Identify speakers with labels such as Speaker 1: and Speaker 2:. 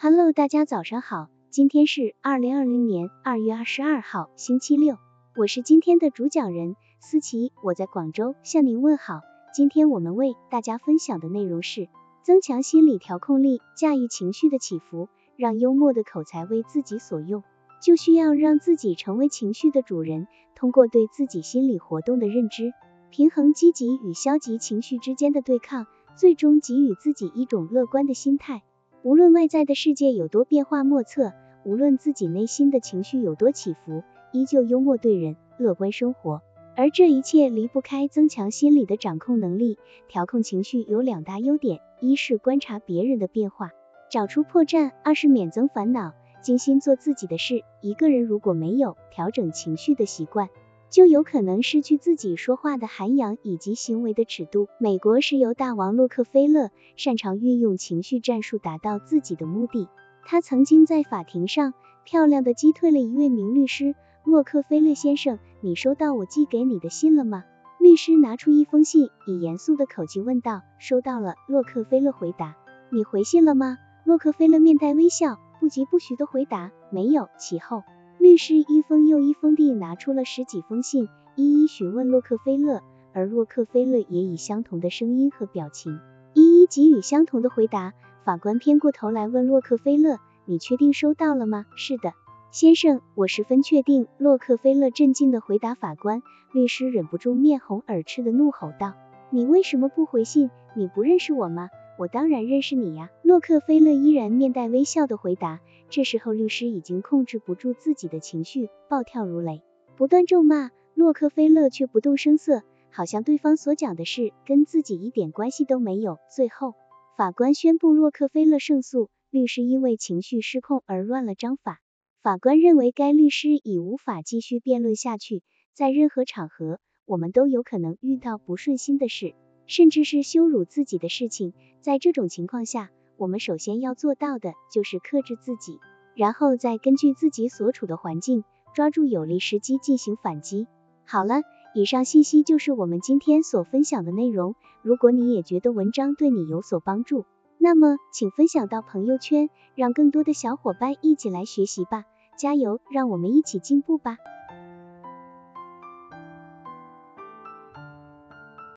Speaker 1: Hello，大家早上好，今天是二零二零年二月二十二号，星期六，我是今天的主讲人思琪，我在广州向您问好。今天我们为大家分享的内容是增强心理调控力，驾驭情绪的起伏，让幽默的口才为自己所用，就需要让自己成为情绪的主人，通过对自己心理活动的认知，平衡积极与消极情绪之间的对抗，最终给予自己一种乐观的心态。无论外在的世界有多变化莫测，无论自己内心的情绪有多起伏，依旧幽默对人，乐观生活。而这一切离不开增强心理的掌控能力。调控情绪有两大优点：一是观察别人的变化，找出破绽；二是免增烦恼，精心做自己的事。一个人如果没有调整情绪的习惯，就有可能失去自己说话的涵养以及行为的尺度。美国石油大王洛克菲勒擅长运用情绪战术达到自己的目的。他曾经在法庭上漂亮的击退了一位名律师。洛克菲勒先生，你收到我寄给你的信了吗？律师拿出一封信，以严肃的口气问道。收到了，洛克菲勒回答。你回信了吗？洛克菲勒面带微笑，不疾不徐的回答。没有。其后，律师一封又一封地拿出了十几封信，一一询问洛克菲勒，而洛克菲勒也以相同的声音和表情，一一给予相同的回答。法官偏过头来问洛克菲勒，你确定收到了吗？是的。先生，我十分确定。洛克菲勒镇静地回答法官。律师忍不住面红耳赤地怒吼道：“你为什么不回信？你不认识我吗？我当然认识你呀！”洛克菲勒依然面带微笑地回答。这时候，律师已经控制不住自己的情绪，暴跳如雷，不断咒骂。洛克菲勒却不动声色，好像对方所讲的事跟自己一点关系都没有。最后，法官宣布洛克菲勒胜诉。律师因为情绪失控而乱了章法。法官认为该律师已无法继续辩论下去。在任何场合，我们都有可能遇到不顺心的事，甚至是羞辱自己的事情。在这种情况下，我们首先要做到的就是克制自己，然后再根据自己所处的环境，抓住有利时机进行反击。好了，以上信息就是我们今天所分享的内容。如果你也觉得文章对你有所帮助，那么请分享到朋友圈，让更多的小伙伴一起来学习吧。加油，让我们一起进步吧！